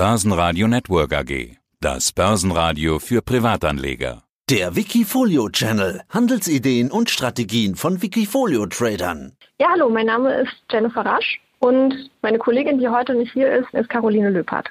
Börsenradio Network AG. Das Börsenradio für Privatanleger. Der Wikifolio Channel. Handelsideen und Strategien von Wikifolio Tradern. Ja, hallo, mein Name ist Jennifer Rasch und meine Kollegin, die heute nicht hier ist, ist Caroline Löpert.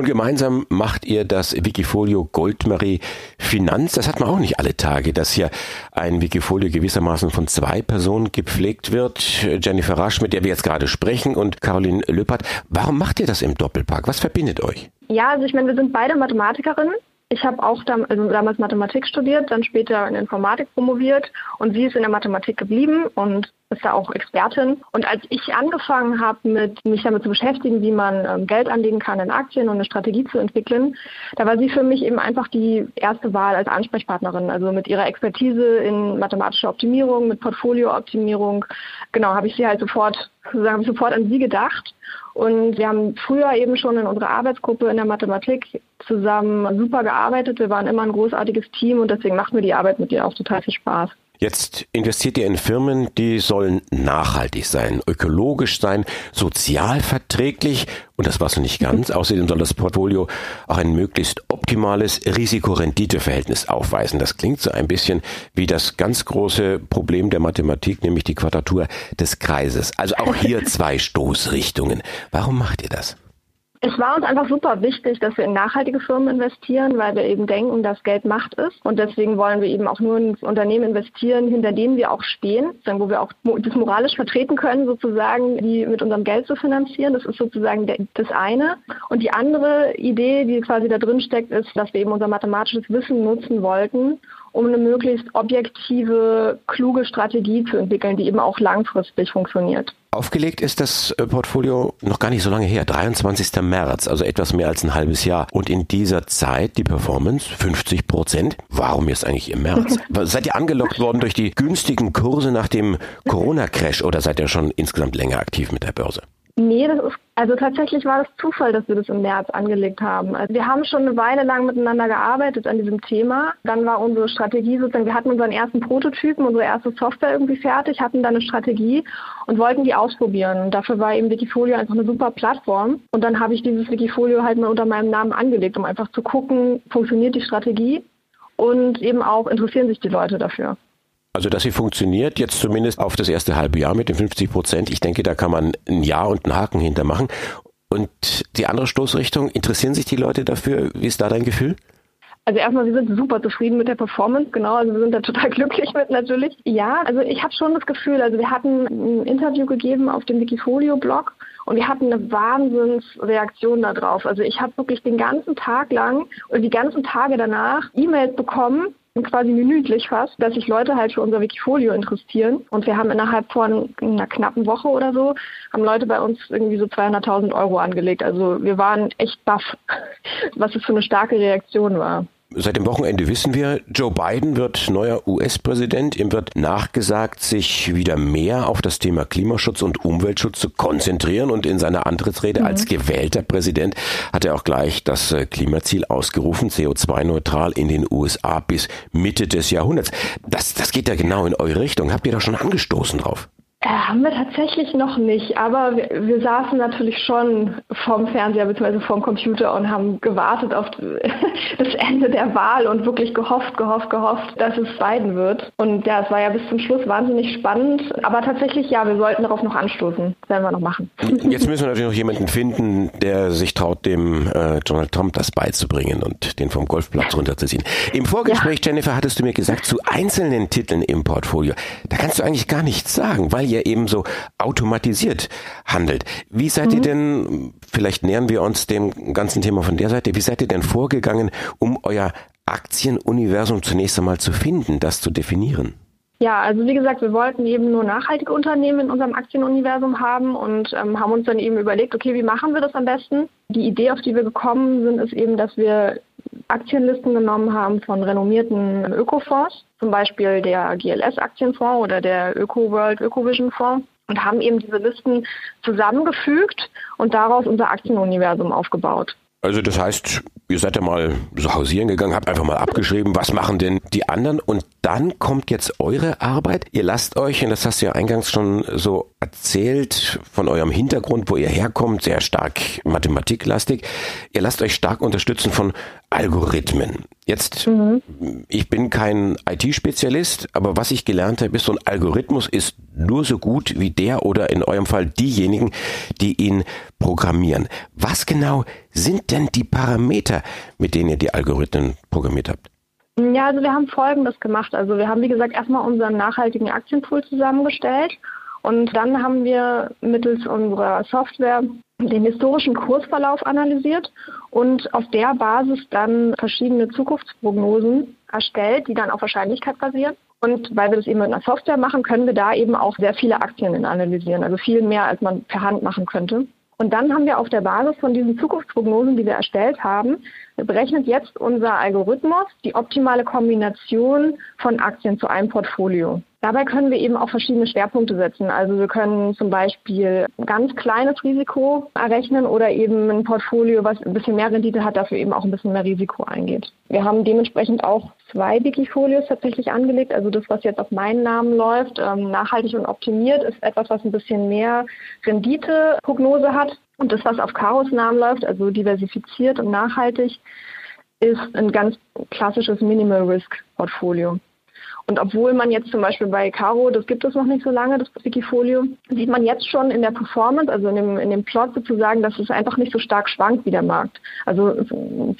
Und gemeinsam macht ihr das Wikifolio Goldmarie Finanz. Das hat man auch nicht alle Tage, dass hier ein Wikifolio gewissermaßen von zwei Personen gepflegt wird. Jennifer Rasch, mit der wir jetzt gerade sprechen, und Caroline Löppert. Warum macht ihr das im Doppelpack? Was verbindet euch? Ja, also ich meine, wir sind beide Mathematikerinnen ich habe auch dam also damals Mathematik studiert, dann später in Informatik promoviert und sie ist in der Mathematik geblieben und ist da auch Expertin. Und als ich angefangen habe, mich damit zu beschäftigen, wie man ähm, Geld anlegen kann in Aktien und eine Strategie zu entwickeln, da war sie für mich eben einfach die erste Wahl als Ansprechpartnerin. Also mit ihrer Expertise in mathematischer Optimierung, mit Portfoliooptimierung, genau, habe ich sie halt sofort, sozusagen sofort an sie gedacht. Und wir haben früher eben schon in unserer Arbeitsgruppe in der Mathematik zusammen super gearbeitet. Wir waren immer ein großartiges Team und deswegen macht mir die Arbeit mit ihr auch total viel Spaß. Jetzt investiert ihr in Firmen, die sollen nachhaltig sein, ökologisch sein, sozial verträglich und das war es nicht ganz. Außerdem soll das Portfolio auch ein möglichst optimales Risiko-Rendite-Verhältnis aufweisen. Das klingt so ein bisschen wie das ganz große Problem der Mathematik, nämlich die Quadratur des Kreises. Also auch hier zwei Stoßrichtungen. Warum macht ihr das? Es war uns einfach super wichtig, dass wir in nachhaltige Firmen investieren, weil wir eben denken, dass Geld Macht ist. Und deswegen wollen wir eben auch nur in Unternehmen investieren, hinter denen wir auch stehen, wo wir auch das moralisch vertreten können, sozusagen, die mit unserem Geld zu finanzieren. Das ist sozusagen das eine. Und die andere Idee, die quasi da drin steckt, ist, dass wir eben unser mathematisches Wissen nutzen wollten, um eine möglichst objektive, kluge Strategie zu entwickeln, die eben auch langfristig funktioniert. Aufgelegt ist das äh, Portfolio noch gar nicht so lange her, 23. März, also etwas mehr als ein halbes Jahr. Und in dieser Zeit die Performance 50 Prozent. Warum jetzt eigentlich im März? seid ihr angelockt worden durch die günstigen Kurse nach dem Corona-Crash oder seid ihr schon insgesamt länger aktiv mit der Börse? Nee, das ist, also tatsächlich war das Zufall, dass wir das im März angelegt haben. Also wir haben schon eine Weile lang miteinander gearbeitet an diesem Thema. Dann war unsere Strategie sozusagen, wir hatten unseren ersten Prototypen, unsere erste Software irgendwie fertig, hatten dann eine Strategie und wollten die ausprobieren. Dafür war eben Wikifolio einfach eine super Plattform. Und dann habe ich dieses Wikifolio halt mal unter meinem Namen angelegt, um einfach zu gucken, funktioniert die Strategie und eben auch interessieren sich die Leute dafür. Also, dass sie funktioniert, jetzt zumindest auf das erste halbe Jahr mit den 50 Prozent. Ich denke, da kann man ein Ja und einen Haken hintermachen. Und die andere Stoßrichtung, interessieren sich die Leute dafür? Wie ist da dein Gefühl? Also erstmal, wir sind super zufrieden mit der Performance, genau, also wir sind da total glücklich mit natürlich. Ja, also ich habe schon das Gefühl, also wir hatten ein Interview gegeben auf dem Wikifolio-Blog und wir hatten eine Wahnsinnsreaktion darauf. Also ich habe wirklich den ganzen Tag lang und die ganzen Tage danach E-Mails bekommen quasi minütlich fast, dass sich Leute halt für unser Wikifolio interessieren. Und wir haben innerhalb von einer knappen Woche oder so, haben Leute bei uns irgendwie so 200.000 Euro angelegt. Also wir waren echt baff, was es für eine starke Reaktion war. Seit dem Wochenende wissen wir, Joe Biden wird neuer US-Präsident. Ihm wird nachgesagt, sich wieder mehr auf das Thema Klimaschutz und Umweltschutz zu konzentrieren. Und in seiner Antrittsrede mhm. als gewählter Präsident hat er auch gleich das äh, Klimaziel ausgerufen, CO2-neutral in den USA bis Mitte des Jahrhunderts. Das, das geht ja genau in eure Richtung. Habt ihr da schon angestoßen drauf? Äh, haben wir tatsächlich noch nicht, aber wir, wir, saßen natürlich schon vorm Fernseher bzw. vorm Computer und haben gewartet auf das Ende der Wahl und wirklich gehofft, gehofft, gehofft, dass es Biden wird. Und ja, es war ja bis zum Schluss wahnsinnig spannend, aber tatsächlich ja, wir sollten darauf noch anstoßen. Das werden wir noch machen. Jetzt müssen wir natürlich noch jemanden finden, der sich traut, dem äh, Donald Trump das beizubringen und den vom Golfplatz runterzuziehen. Im Vorgespräch, ja. Jennifer, hattest du mir gesagt, zu einzelnen Titeln im Portfolio, da kannst du eigentlich gar nichts sagen, weil ihr eben so automatisiert handelt. Wie seid mhm. ihr denn, vielleicht nähern wir uns dem ganzen Thema von der Seite, wie seid ihr denn vorgegangen, um euer Aktienuniversum zunächst einmal zu finden, das zu definieren? Ja, also wie gesagt, wir wollten eben nur nachhaltige Unternehmen in unserem Aktienuniversum haben und ähm, haben uns dann eben überlegt, okay, wie machen wir das am besten? Die Idee, auf die wir gekommen sind, ist eben, dass wir Aktienlisten genommen haben von renommierten Ökofonds, zum Beispiel der GLS-Aktienfonds oder der Öko-World Ökovision-Fonds und haben eben diese Listen zusammengefügt und daraus unser Aktienuniversum aufgebaut. Also das heißt, ihr seid ja mal so hausieren gegangen, habt einfach mal abgeschrieben, was machen denn die anderen und dann kommt jetzt eure Arbeit. Ihr lasst euch, und das hast du ja eingangs schon so erzählt, von eurem Hintergrund, wo ihr herkommt, sehr stark mathematiklastig, ihr lasst euch stark unterstützen von Algorithmen. Jetzt, mhm. ich bin kein IT-Spezialist, aber was ich gelernt habe, ist, so ein Algorithmus ist nur so gut wie der oder in eurem Fall diejenigen, die ihn programmieren. Was genau sind denn die Parameter, mit denen ihr die Algorithmen programmiert habt? Ja, also wir haben Folgendes gemacht. Also wir haben, wie gesagt, erstmal unseren nachhaltigen Aktienpool zusammengestellt und dann haben wir mittels unserer Software den historischen Kursverlauf analysiert und auf der Basis dann verschiedene Zukunftsprognosen erstellt, die dann auf Wahrscheinlichkeit basieren. Und weil wir das eben mit einer Software machen, können wir da eben auch sehr viele Aktien analysieren, also viel mehr, als man per Hand machen könnte. Und dann haben wir auf der Basis von diesen Zukunftsprognosen, die wir erstellt haben, berechnet jetzt unser Algorithmus die optimale Kombination von Aktien zu einem Portfolio. Dabei können wir eben auch verschiedene Schwerpunkte setzen. Also wir können zum Beispiel ganz kleines Risiko errechnen oder eben ein Portfolio, was ein bisschen mehr Rendite hat, dafür eben auch ein bisschen mehr Risiko eingeht. Wir haben dementsprechend auch zwei Wikifolios tatsächlich angelegt. Also das, was jetzt auf meinen Namen läuft, ähm, nachhaltig und optimiert, ist etwas, was ein bisschen mehr Renditeprognose hat. Und das, was auf Karos Namen läuft, also diversifiziert und nachhaltig, ist ein ganz klassisches Minimal Risk Portfolio. Und obwohl man jetzt zum Beispiel bei Caro, das gibt es noch nicht so lange, das Wikifolio, sieht man jetzt schon in der Performance, also in dem, in dem Plot sozusagen, dass es einfach nicht so stark schwankt wie der Markt. Also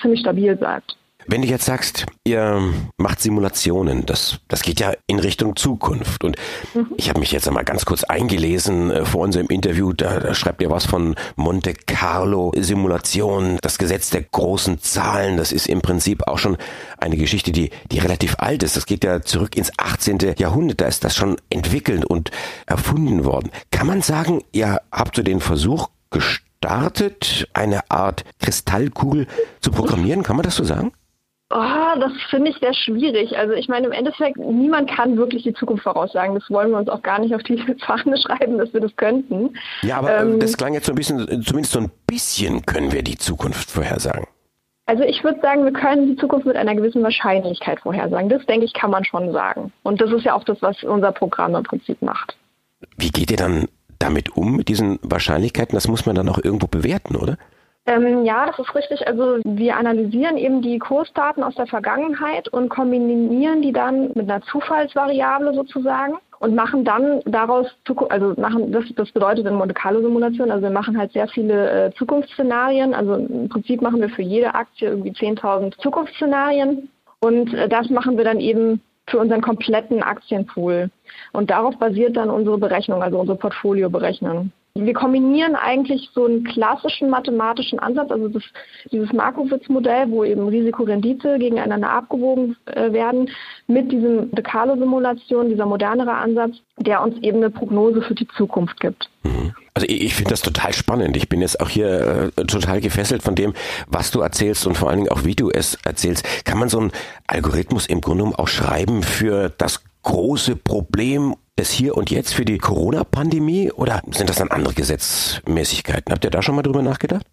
ziemlich stabil bleibt. Wenn du jetzt sagst, ihr macht Simulationen, das, das geht ja in Richtung Zukunft. Und mhm. ich habe mich jetzt einmal ganz kurz eingelesen äh, vor unserem Interview, da, da schreibt ihr was von Monte Carlo Simulation, das Gesetz der großen Zahlen. Das ist im Prinzip auch schon eine Geschichte, die, die relativ alt ist. Das geht ja zurück ins 18. Jahrhundert. Da ist das schon entwickelt und erfunden worden. Kann man sagen, ihr habt so den Versuch gestartet, eine Art Kristallkugel zu programmieren? Kann man das so sagen? Oh, das finde ich sehr schwierig. Also ich meine, im Endeffekt, niemand kann wirklich die Zukunft voraussagen. Das wollen wir uns auch gar nicht auf die Fahne schreiben, dass wir das könnten. Ja, aber äh, ähm, das klang jetzt so ein bisschen, zumindest so ein bisschen können wir die Zukunft vorhersagen. Also ich würde sagen, wir können die Zukunft mit einer gewissen Wahrscheinlichkeit vorhersagen. Das, denke ich, kann man schon sagen. Und das ist ja auch das, was unser Programm im Prinzip macht. Wie geht ihr dann damit um, mit diesen Wahrscheinlichkeiten? Das muss man dann auch irgendwo bewerten, oder? Ähm, ja, das ist richtig. Also wir analysieren eben die Kursdaten aus der Vergangenheit und kombinieren die dann mit einer Zufallsvariable sozusagen und machen dann daraus, also machen, das, das bedeutet in Monte Carlo Simulation, also wir machen halt sehr viele äh, Zukunftsszenarien. Also im Prinzip machen wir für jede Aktie irgendwie 10.000 Zukunftsszenarien und äh, das machen wir dann eben für unseren kompletten Aktienpool. Und darauf basiert dann unsere Berechnung, also unsere Portfolioberechnung. Wir kombinieren eigentlich so einen klassischen mathematischen Ansatz, also das, dieses Markowitz-Modell, wo eben Risikorendite gegeneinander abgewogen äh, werden, mit diesem Decalo-Simulation, dieser modernere Ansatz, der uns eben eine Prognose für die Zukunft gibt. Mhm. Also ich, ich finde das total spannend. Ich bin jetzt auch hier äh, total gefesselt von dem, was du erzählst und vor allen Dingen auch, wie du es erzählst. Kann man so einen Algorithmus im Grunde genommen auch schreiben für das große Problem des Hier und Jetzt für die Corona-Pandemie oder sind das dann andere Gesetzmäßigkeiten? Habt ihr da schon mal drüber nachgedacht?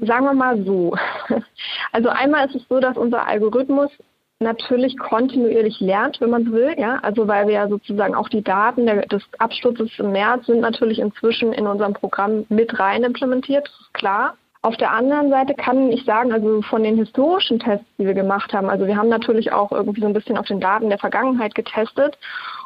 Sagen wir mal so. Also einmal ist es so, dass unser Algorithmus natürlich kontinuierlich lernt, wenn man will, ja, also weil wir ja sozusagen auch die Daten der, des Absturzes im März sind natürlich inzwischen in unserem Programm mit rein implementiert, klar. Auf der anderen Seite kann ich sagen, also von den historischen Tests, die wir gemacht haben, also wir haben natürlich auch irgendwie so ein bisschen auf den Daten der Vergangenheit getestet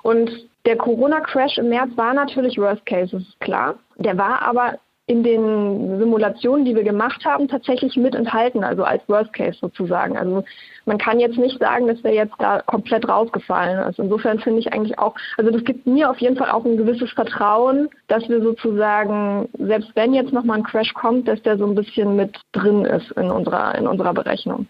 und der Corona-Crash im März war natürlich Worst Case, das ist klar. Der war aber in den Simulationen, die wir gemacht haben, tatsächlich mit enthalten, also als Worst Case sozusagen. Also man kann jetzt nicht sagen, dass der jetzt da komplett rausgefallen ist. Insofern finde ich eigentlich auch, also das gibt mir auf jeden Fall auch ein gewisses Vertrauen, dass wir sozusagen, selbst wenn jetzt nochmal ein Crash kommt, dass der so ein bisschen mit drin ist in unserer, in unserer Berechnung.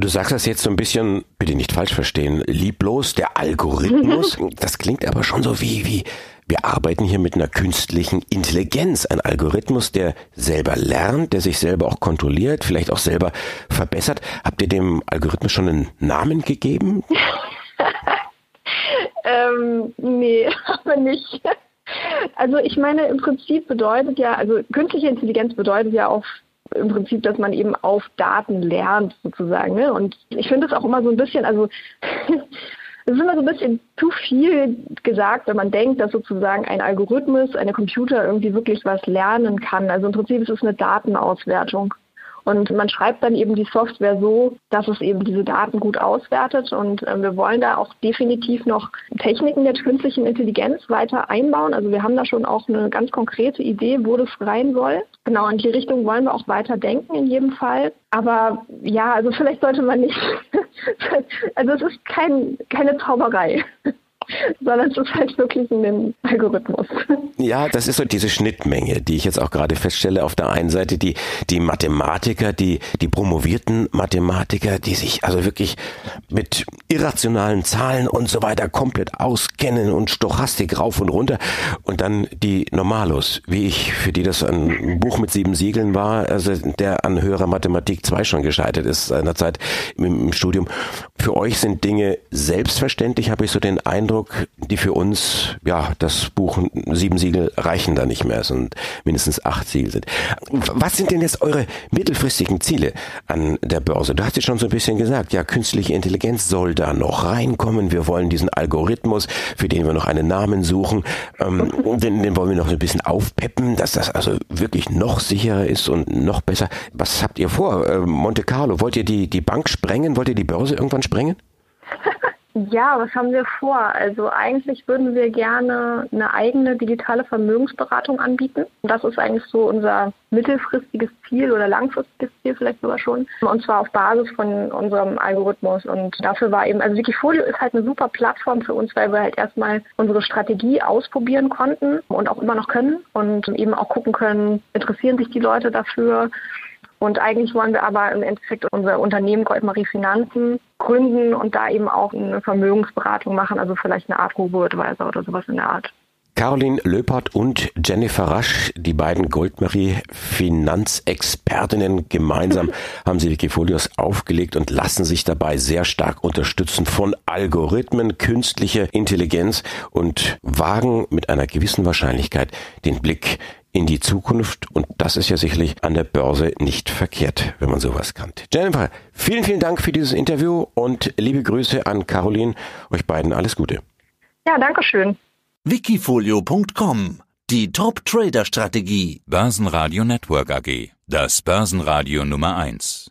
Du sagst das jetzt so ein bisschen, bitte nicht falsch verstehen, lieblos, der Algorithmus. Das klingt aber schon so wie, wie, wir arbeiten hier mit einer künstlichen Intelligenz. Ein Algorithmus, der selber lernt, der sich selber auch kontrolliert, vielleicht auch selber verbessert. Habt ihr dem Algorithmus schon einen Namen gegeben? ähm, nee, aber nicht. Also ich meine, im Prinzip bedeutet ja, also künstliche Intelligenz bedeutet ja auf im Prinzip, dass man eben auf Daten lernt sozusagen. Ne? Und ich finde es auch immer so ein bisschen, also es ist immer so ein bisschen zu viel gesagt, wenn man denkt, dass sozusagen ein Algorithmus, eine Computer irgendwie wirklich was lernen kann. Also im Prinzip ist es eine Datenauswertung. Und man schreibt dann eben die Software so, dass es eben diese Daten gut auswertet. Und äh, wir wollen da auch definitiv noch Techniken der künstlichen Intelligenz weiter einbauen. Also wir haben da schon auch eine ganz konkrete Idee, wo das rein soll. Genau, in die Richtung wollen wir auch weiter denken in jedem Fall. Aber ja, also vielleicht sollte man nicht, also es ist kein, keine Zauberei. sondern es ist halt wirklich ein Algorithmus. Ja, das ist so diese Schnittmenge, die ich jetzt auch gerade feststelle. Auf der einen Seite die, die Mathematiker, die, die promovierten Mathematiker, die sich also wirklich mit irrationalen Zahlen und so weiter komplett auskennen und Stochastik rauf und runter. Und dann die Normalos, wie ich, für die das ein Buch mit sieben Siegeln war, also der an höherer Mathematik 2 schon gescheitert ist seinerzeit im, im Studium. Für euch sind Dinge selbstverständlich, habe ich so den Eindruck, Eindruck, die für uns, ja, das Buch sieben Siegel reichen da nicht mehr, sondern mindestens acht Siegel sind. Was sind denn jetzt eure mittelfristigen Ziele an der Börse? Du hast ja schon so ein bisschen gesagt, ja, künstliche Intelligenz soll da noch reinkommen. Wir wollen diesen Algorithmus, für den wir noch einen Namen suchen, ähm, den, den wollen wir noch ein bisschen aufpeppen, dass das also wirklich noch sicherer ist und noch besser. Was habt ihr vor? Äh, Monte Carlo, wollt ihr die, die Bank sprengen? Wollt ihr die Börse irgendwann sprengen? Ja, was haben wir vor? Also eigentlich würden wir gerne eine eigene digitale Vermögensberatung anbieten. Das ist eigentlich so unser mittelfristiges Ziel oder langfristiges Ziel vielleicht sogar schon. Und zwar auf Basis von unserem Algorithmus. Und dafür war eben, also Wikifolio ist halt eine super Plattform für uns, weil wir halt erstmal unsere Strategie ausprobieren konnten und auch immer noch können und eben auch gucken können, interessieren sich die Leute dafür und eigentlich wollen wir aber im Endeffekt unser Unternehmen Goldmarie Finanzen gründen und da eben auch eine Vermögensberatung machen, also vielleicht eine Art Robo-Advisor oder sowas in der Art. Caroline Löpert und Jennifer Rasch, die beiden Goldmarie Finanzexpertinnen, gemeinsam haben sie Wikifolios aufgelegt und lassen sich dabei sehr stark unterstützen von Algorithmen, künstlicher Intelligenz und wagen mit einer gewissen Wahrscheinlichkeit den Blick in die Zukunft und das ist ja sicherlich an der Börse nicht verkehrt, wenn man sowas kann. Jennifer, vielen, vielen Dank für dieses Interview und liebe Grüße an Caroline. Euch beiden alles Gute. Ja, danke schön. Wikifolio.com Die Top-Trader-Strategie. Börsenradio Network AG. Das Börsenradio Nummer 1.